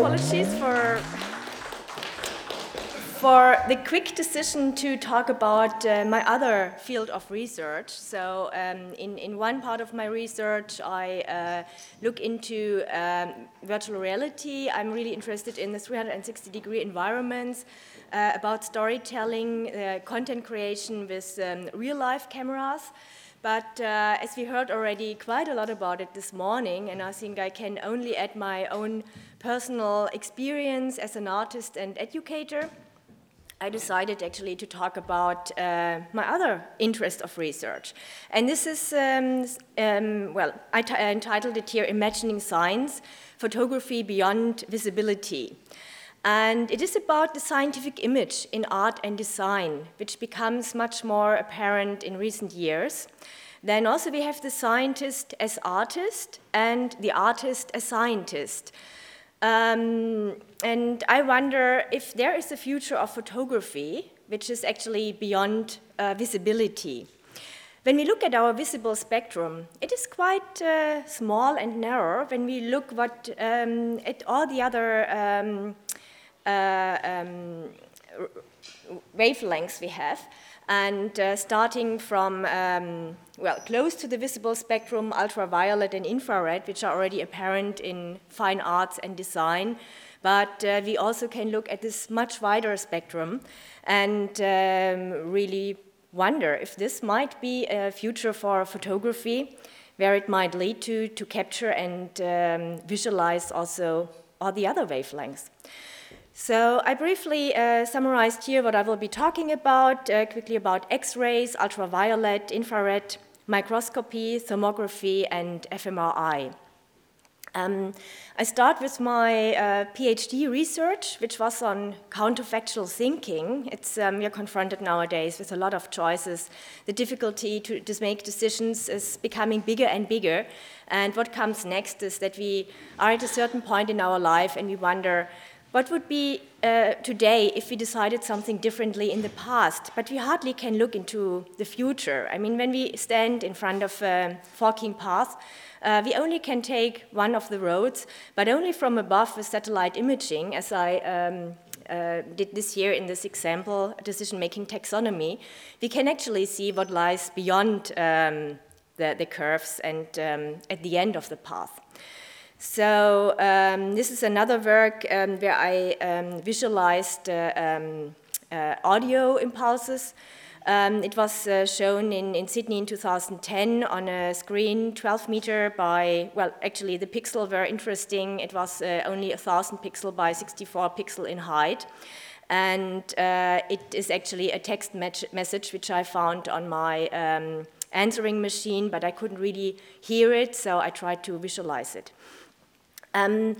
apologies for for the quick decision to talk about uh, my other field of research. So, um, in, in one part of my research, I uh, look into um, virtual reality. I'm really interested in the 360 degree environments, uh, about storytelling, uh, content creation with um, real life cameras. But uh, as we heard already quite a lot about it this morning, and I think I can only add my own personal experience as an artist and educator. I decided actually to talk about uh, my other interest of research. And this is, um, um, well, I entitled it here Imagining Science Photography Beyond Visibility. And it is about the scientific image in art and design, which becomes much more apparent in recent years. Then also we have the scientist as artist and the artist as scientist. Um, and I wonder if there is a future of photography which is actually beyond uh, visibility. When we look at our visible spectrum, it is quite uh, small and narrow when we look what, um, at all the other um, uh, um, wavelengths we have. And uh, starting from, um, well, close to the visible spectrum, ultraviolet and infrared, which are already apparent in fine arts and design. But uh, we also can look at this much wider spectrum and um, really wonder if this might be a future for photography, where it might lead to, to capture and um, visualize also all the other wavelengths. So I briefly uh, summarized here what I will be talking about, uh, quickly about X-rays, ultraviolet, infrared, microscopy, thermography, and fMRI. Um, I start with my uh, PhD research, which was on counterfactual thinking. It's, um, are confronted nowadays with a lot of choices. The difficulty to, to make decisions is becoming bigger and bigger. And what comes next is that we are at a certain point in our life and we wonder, what would be uh, today if we decided something differently in the past? But we hardly can look into the future. I mean, when we stand in front of a forking path, uh, we only can take one of the roads, but only from above with satellite imaging, as I um, uh, did this year in this example, decision making taxonomy, we can actually see what lies beyond um, the, the, curves and um, at the end of the path. So um, this is another work um, where I um, visualized uh, um, uh, audio impulses. Um, it was uh, shown in, in Sydney in 2010 on a screen 12 meter by, well, actually the pixel were interesting. It was uh, only 1000 pixel by 64 pixel in height. And uh, it is actually a text message which I found on my um, answering machine, but I couldn't really hear it, so I tried to visualize it. Um,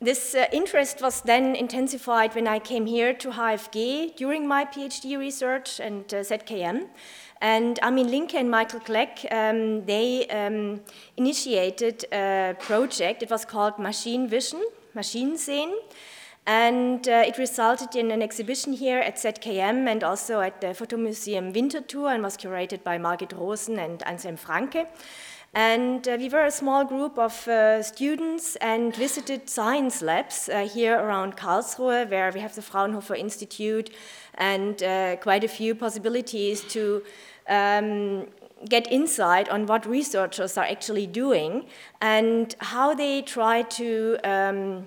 this uh, interest was then intensified when I came here to HFG during my PhD research and uh, ZKM. And Armin Linke and Michael Kleck, um, they um, initiated a project. It was called Machine Vision, Machine Sehen. And uh, it resulted in an exhibition here at ZKM and also at the Photomuseum Winterthur and was curated by Margit Rosen and Anselm Franke. And uh, we were a small group of uh, students and visited science labs uh, here around Karlsruhe, where we have the Fraunhofer Institute and uh, quite a few possibilities to um, get insight on what researchers are actually doing and how they try to um,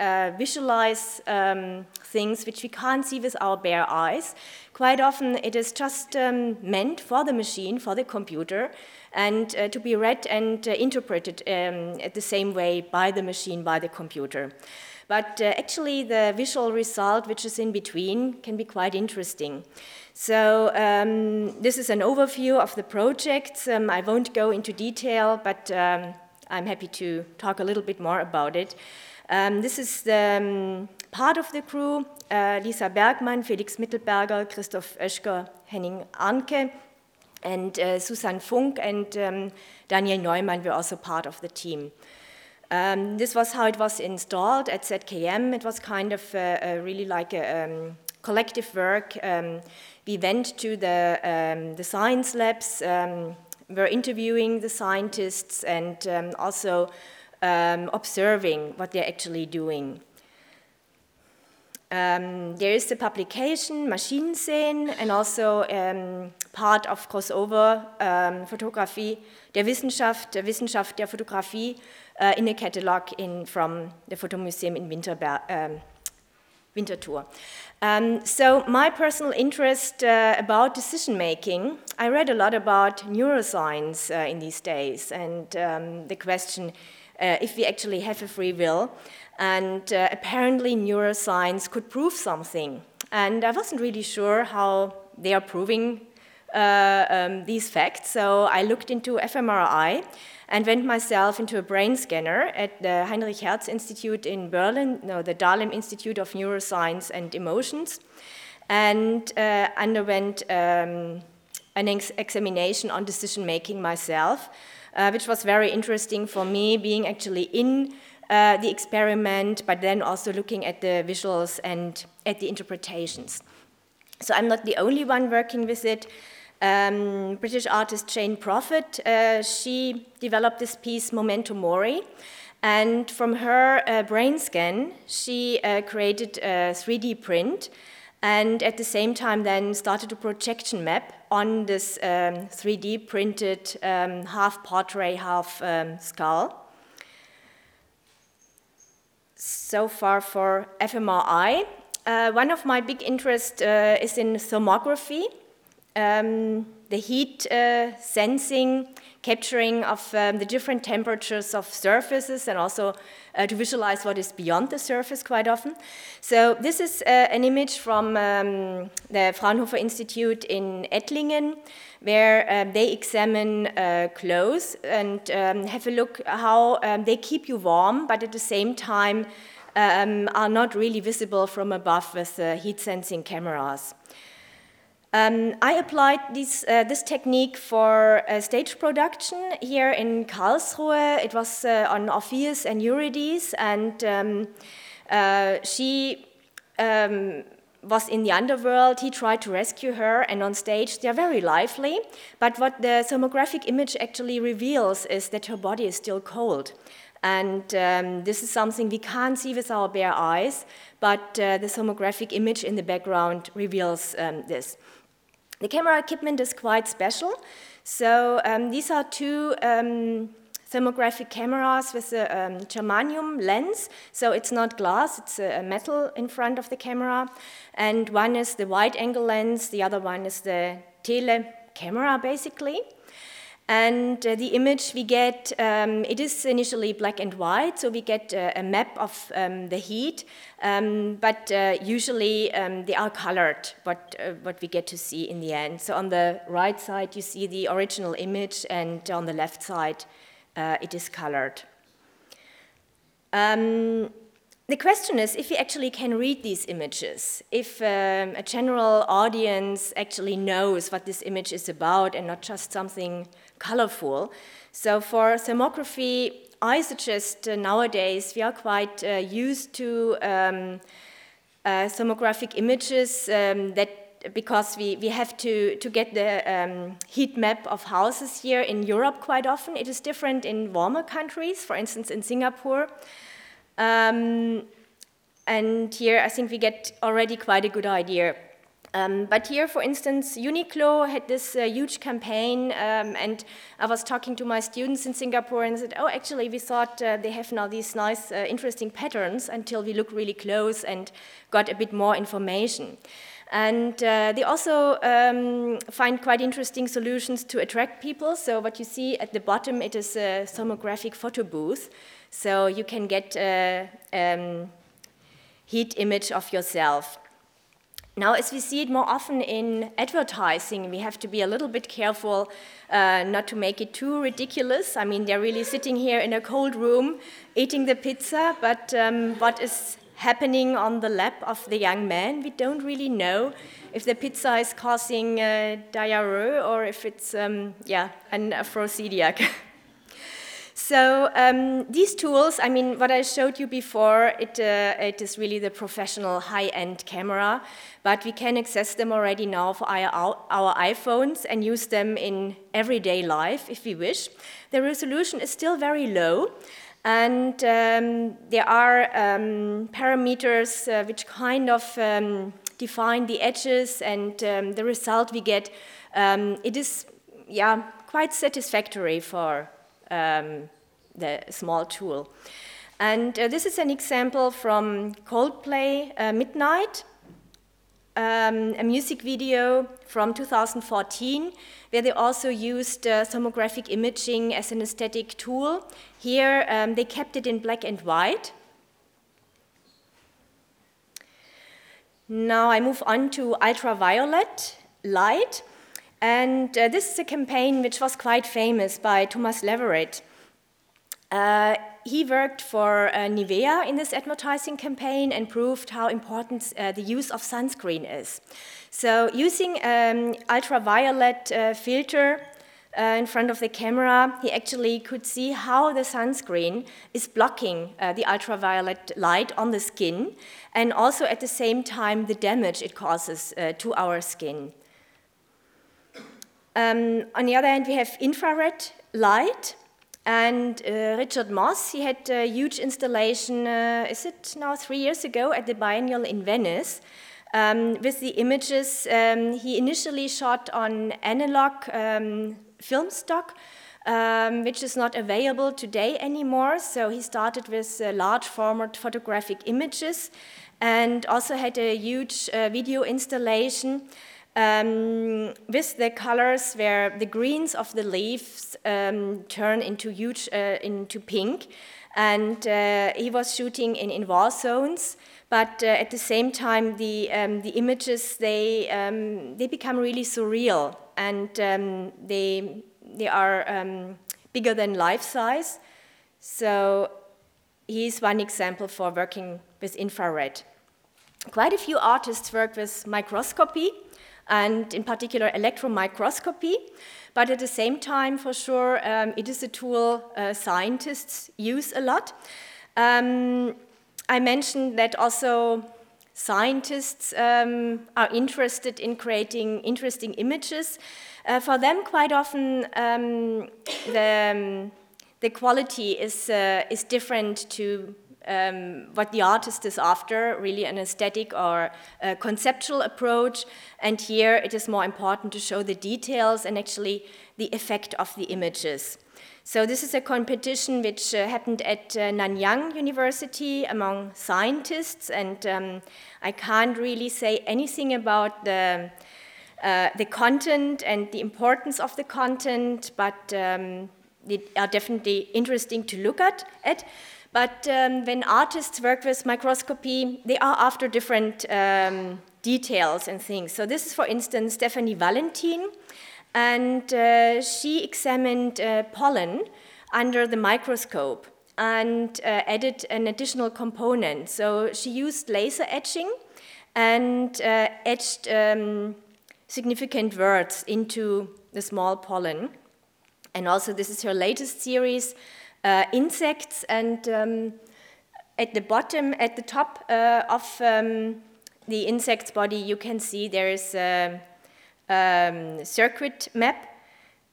uh, visualize um, things which we can't see with our bare eyes. Quite often, it is just um, meant for the machine, for the computer, and uh, to be read and uh, interpreted um, the same way by the machine, by the computer. But uh, actually, the visual result, which is in between, can be quite interesting. So, um, this is an overview of the project. Um, I won't go into detail, but um, I'm happy to talk a little bit more about it. Um, this is the um, part of the crew uh, Lisa Bergmann, Felix Mittelberger, Christoph Oeschger, Henning Arnke, and uh, Susan Funk and um, Daniel Neumann were also part of the team. Um, this was how it was installed at ZKM. It was kind of uh, really like a um, collective work. Um, we went to the, um, the science labs, um, were interviewing the scientists, and also um, observing what they're actually doing. Um, there is the publication Maschinensehen and also um, part of crossover um, photography, der Wissenschaft, der Wissenschaft der Fotografie uh, in a catalog in, from the Photomuseum in Winterberg, um, Winterthur. Um, so my personal interest uh, about decision making, I read a lot about neuroscience uh, in these days and um, the question uh, if we actually have a free will. And uh, apparently, neuroscience could prove something. And I wasn't really sure how they are proving uh, um, these facts. So I looked into fMRI and went myself into a brain scanner at the Heinrich Hertz Institute in Berlin, no, the Dahlem Institute of Neuroscience and Emotions, and uh, underwent um, an ex examination on decision making myself, uh, which was very interesting for me, being actually in uh, the experiment, but then also looking at the visuals and at the interpretations. So I'm not the only one working with it. Um, British artist Jane Prophet, uh, she developed this piece, Memento Mori, and from her uh, brain scan, she uh, created a 3D print and at the same time then started a projection map on this um, 3D printed um, half portrait, half um, skull so far for fMRI. Uh, one of my big interests uh, is in thermography, um, the heat uh, sensing, capturing of um, the different temperatures of surfaces, and also uh, to visualize what is beyond the surface quite often. So this is uh, an image from um, the Fraunhofer Institute in Ettlingen, where um, they examine uh, clothes and um, have a look how um, they keep you warm, but at the same time um, are not really visible from above with uh, heat sensing cameras. Um, I applied this, uh, this technique for a stage production here in Karlsruhe. It was uh, on Orpheus and Eurydice, and um, uh, she um, was in the underworld. He tried to rescue her, and on stage they're very lively. But what the thermographic image actually reveals is that her body is still cold. And um, this is something we can't see with our bare eyes, but uh, the thermographic image in the background reveals um, this. The camera equipment is quite special. So um, these are two um, thermographic cameras with a um, germanium lens. So it's not glass, it's a metal in front of the camera. And one is the wide angle lens, the other one is the tele camera, basically. And uh, the image we get, um, it is initially black and white, so we get uh, a map of um, the heat, um, but uh, usually um, they are colored, what, uh, what we get to see in the end. So on the right side, you see the original image, and on the left side, uh, it is colored. Um, the question is if we actually can read these images, if um, a general audience actually knows what this image is about and not just something colorful. So for thermography, I suggest uh, nowadays we are quite uh, used to um, uh, thermographic images um, that because we, we have to, to get the um, heat map of houses here in Europe quite often. It is different in warmer countries, for instance, in Singapore. Um, and here I think we get already quite a good idea. Um, but here, for instance, Uniqlo had this uh, huge campaign, um, and I was talking to my students in Singapore and said, "Oh, actually, we thought uh, they have now these nice, uh, interesting patterns." Until we looked really close and got a bit more information. And uh, they also um, find quite interesting solutions to attract people. So what you see at the bottom, it is a thermographic photo booth. So you can get a um, heat image of yourself. Now, as we see it more often in advertising, we have to be a little bit careful uh, not to make it too ridiculous. I mean, they're really sitting here in a cold room eating the pizza, but um, what is happening on the lap of the young man, we don't really know if the pizza is causing uh, diarrhea or if it's, um, yeah, an aphrodisiac. So um, these tools, I mean, what I showed you before, it, uh, it is really the professional high-end camera, but we can access them already now for our, our iPhones and use them in everyday life if we wish. The resolution is still very low, And um, there are um, parameters uh, which kind of um, define the edges and um, the result we get. Um, it is yeah, quite satisfactory for um, the small tool. And uh, this is an example from Coldplay uh, Midnight, um, a music video from 2014, where they also used uh, tomographic imaging as an aesthetic tool. Here, um, they kept it in black and white. Now I move on to ultraviolet light. And uh, this is a campaign which was quite famous by Thomas Leveritt. Uh, he worked for uh, Nivea in this advertising campaign and proved how important uh, the use of sunscreen is. So, using um, ultraviolet uh, filter uh, in front of the camera, he actually could see how the sunscreen is blocking uh, the ultraviolet light on the skin and also at the same time the damage it causes to our skin. Um, on the other hand, we have infrared light. And uh, Richard Mosse, he had a huge installation, uh, is it now three years ago, at the Biennial in Venice. Um, with the images um, he initially shot on analog um, film stock, um, which is not available today anymore. So he started with uh, large format photographic images and also had a huge uh, video installation um, with the colors where the greens of the leaves um, turn into huge uh, into pink. And uh, he was shooting in, in war zones but uh, at the same time the, um, the images they, um, they become really surreal. And um, they, they are um, bigger than life size. So he's one example for working with infrared. Quite a few artists work with microscopy and in particular electron microscopy. But at the same time, for sure, um, it is a tool uh, scientists use a lot. Um, I mentioned that also scientists um, are interested in creating interesting images. Uh, for them, quite often, um, the, um, the quality is, uh, is different to um, what the artist is after, really an aesthetic or conceptual approach. And here it is more important to show the details and actually the effect of the images. So this is a competition which uh, happened at uh, Nanyang University among scientists, and um, I can't really say anything about the, uh, the content and the importance of the content, but um, they are definitely interesting to look at. at. But um, when artists work with microscopy, they are after different um, details and things. So this is, for instance, Stephanie Valentin, and uh, she examined uh, pollen under the microscope and uh, added an additional component. So she used laser etching and uh, etched um, significant words into the small pollen. And also, this is her latest series uh, insects, and um, at the bottom, at the top uh, of um, the insect's body, you can see there is a, um, circuit map,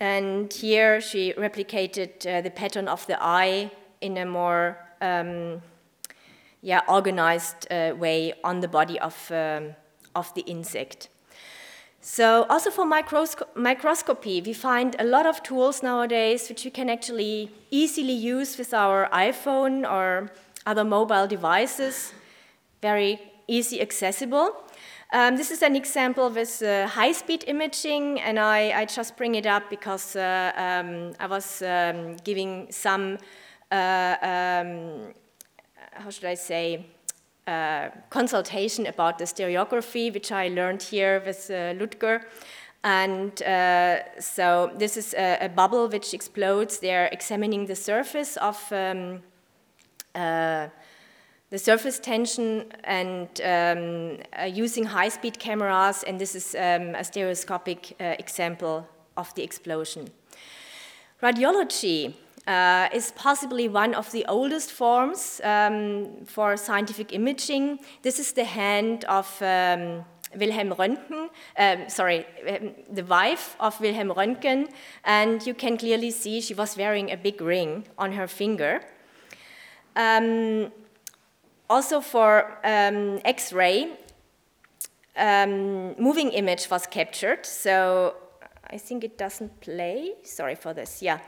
and here she replicated uh, the pattern of the eye in a more um, yeah, organized uh, way on the body of, um, of the insect. So also for microsco microscopy, we find a lot of tools nowadays which we can actually easily use with our iPhone or other mobile devices, very easy accessible. Um, this is an example with uh, high-speed imaging, and I, I, just bring it up because uh, um, I was um, giving some, uh, um, how should I say, uh, consultation about the stereography, which I learned here with uh, Ludger. And uh, so this is a, a, bubble which explodes. They're examining the surface of um, uh, the surface tension and um, uh, using high-speed cameras. And this is um, a stereoscopic example of the explosion. Radiology uh, is possibly one of the oldest forms um, for scientific imaging. This is the hand of um, Wilhelm Röntgen, um, sorry, um, the wife of Wilhelm Röntgen, and you can clearly see she was wearing a big ring on her finger. Um, also for um, X-ray, um, moving image was captured. So I think it doesn't play. Sorry for this. Yeah.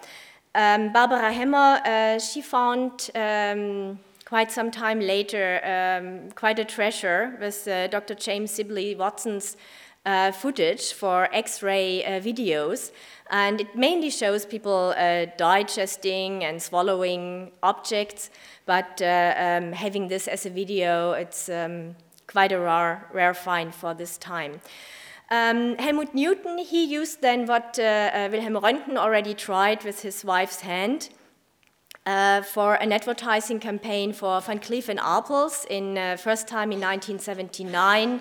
Um, Barbara Hammer, uh, she found um, quite some time later um, quite a treasure with uh, Dr. James Sibley Watson's uh, footage for X-ray uh, videos. And it mainly shows people uh, digesting and swallowing objects, but uh, um, having this as a video, it's um, quite a rare, rare find for this time. Um, Helmut Newton, he used then what uh, uh, Wilhelm Röntgen already tried with his wife's hand uh, for an advertising campaign for Van Cleef and Arpels in uh, first time in 1979.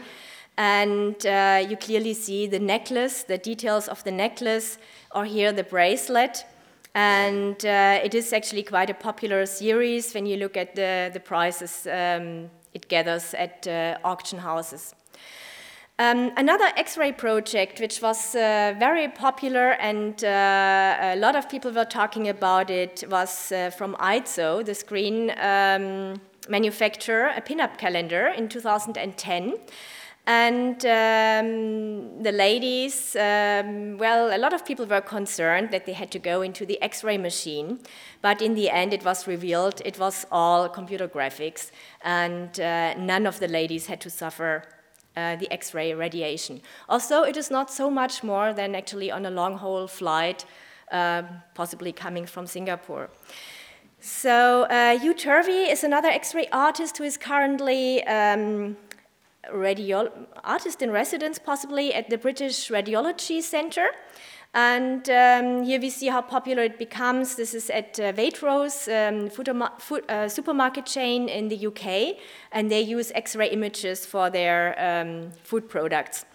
And uh, you clearly see the necklace, the details of the necklace, or here the bracelet. And uh, it is actually quite a popular series when you look at the, the prices um, it gathers at uh, auction houses. Um, another X-ray project, which was uh, very popular and uh, a lot of people were talking about it, was uh, from EIZO, the screen um, manufacturer, a pinup calendar in 2010. And um, the ladies, um, well, a lot of people were concerned that they had to go into the x ray machine, but in the end it was revealed it was all computer graphics, and uh, none of the ladies had to suffer uh, the x ray radiation. Also, it is not so much more than actually on a long haul flight, uh, possibly coming from Singapore. So, uh, Hugh Turvey is another X ray artist who is currently um, radio artist in residence, possibly at the British Radiology Centre. And um, here we see how popular it becomes. This is at uh, Waitrose um, food, food, uh, supermarket chain in the UK, and they use X-ray images for their um, food products.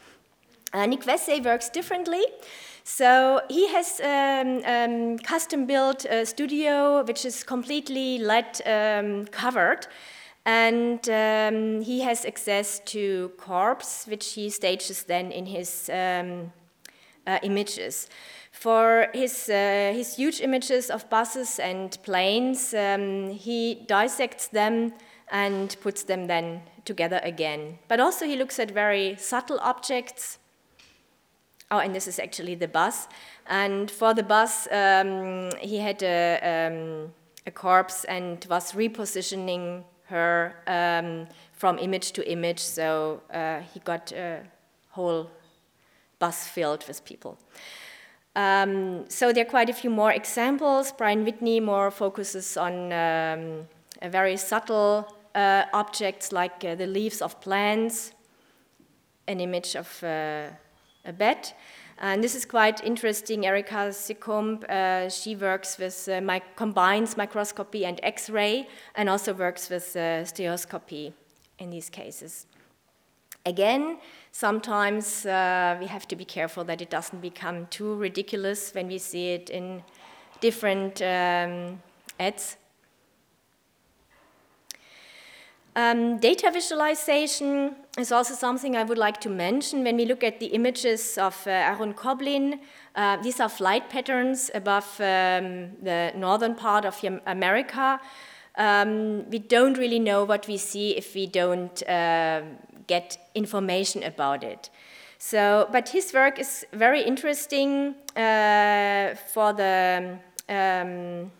Uh, Nick Veasey works differently. So he has um, um, custom built a studio which is completely LED um, covered and um, he has access to corpse, which he stages then in his uh, images. For his, uh, his huge images of buses and planes, um, he dissects them and puts them then together again. But also he looks at very subtle objects. Oh, and this is actually the bus. And for the bus, um, he had a, um, a corpse and was repositioning her um, from image to image, so uh, he got a whole bus filled with people. Um, so there are quite a few more examples. Brian Whitney more focuses on um, very subtle uh, objects like uh, the leaves of plants, an image of uh, a bed. And this is quite interesting. Erika Seccombe, uh, she works with, uh, my, combines microscopy and X-ray, and also works with uh, stereoscopy in these cases. Again, sometimes uh, we have to be careful that it doesn't become too ridiculous when we see it in different um, ads. Um, data visualization is also something I would like to mention. When we look at the images of uh, Aaron Koblin, uh, these are flight patterns above um, the northern part of America. Um, we don't really know what we see if we don't uh, get information about it. So, but his work is very interesting uh, for the um,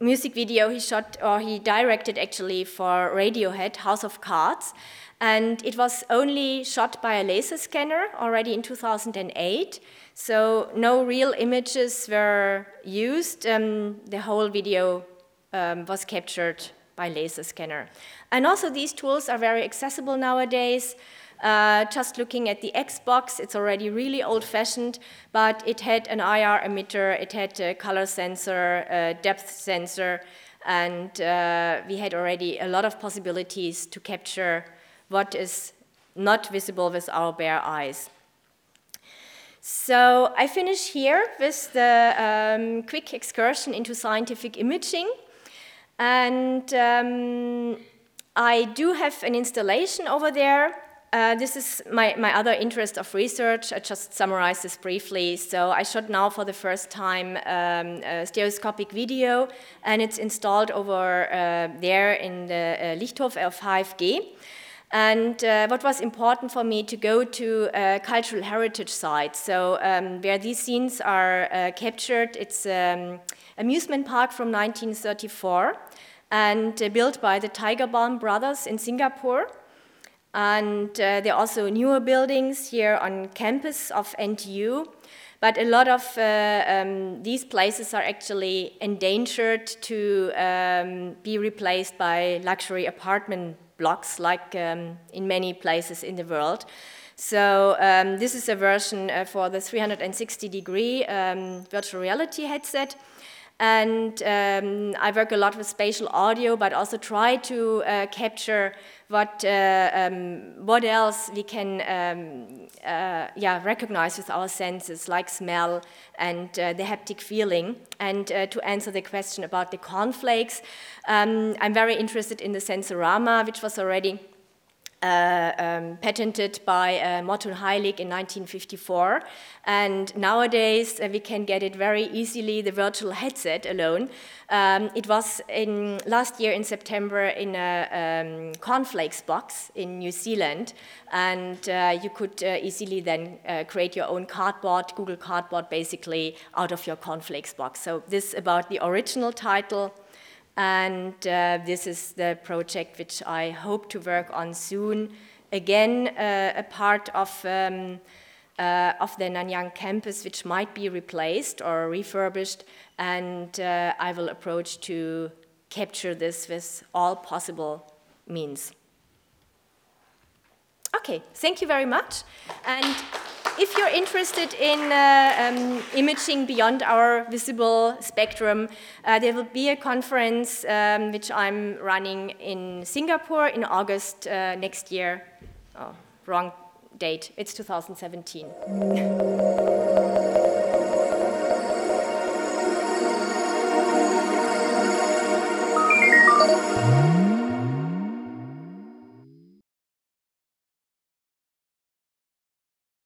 music video he shot or he directed actually for Radiohead, House of Cards. And it was only shot by a laser scanner already in 2008. So no real images were used. Um, the whole video um, was captured by laser scanner. And also these tools are very accessible nowadays. Uh, just looking at the Xbox, it's already really old fashioned, but it had an IR emitter, it had a color sensor, a depth sensor, and uh, we had already a lot of possibilities to capture what is not visible with our bare eyes. So I finish here with the um, quick excursion into scientific imaging. And um, I do have an installation over there uh, this is my, my other interest of research. I just summarize this briefly. So I shot now for the first time um, stereoscopic video, and it's installed over uh, there in the uh, Lichthof of HFG. And uh, what was important for me to go to uh, cultural heritage sites. So um, where these scenes are uh, captured, it's um, amusement park from 1934 and uh, built by the Tiger Balm brothers in Singapore. And uh, there are also newer buildings here on campus of NTU. But a lot of uh, um, these places are actually endangered to um, be replaced by luxury apartment blocks, like um, in many places in the world. So um, this is a version uh, for the 360 degree um, virtual reality headset. And um, I work a lot with spatial audio, but also try to uh, capture what, uh, um, what else we can um, uh, yeah, recognize with our senses, like smell and uh, the haptic feeling. And uh, to answer the question about the cornflakes, um, I'm very interested in the Sensorama, which was already uh, um, patented by uh, Morton Heilig in 1954. And nowadays uh, we can get it very easily, the virtual headset alone. Um, it was in last year in September in a um, cornflakes box in New Zealand, and uh, you could uh, easily then uh, create your own cardboard, Google Cardboard, basically out of your cornflakes box. So this about the original title. And uh, this is the project which I hope to work on soon. Again, uh, a part of, um, uh, of the Nanyang campus, which might be replaced or refurbished, and uh, I will approach to capture this with all possible means. Okay, thank you very much. And if you're interested in uh, um, imaging beyond our visible spectrum, uh, there will be a conference um, which I'm running in Singapore in August uh, next year. Oh, wrong date, it's 2017.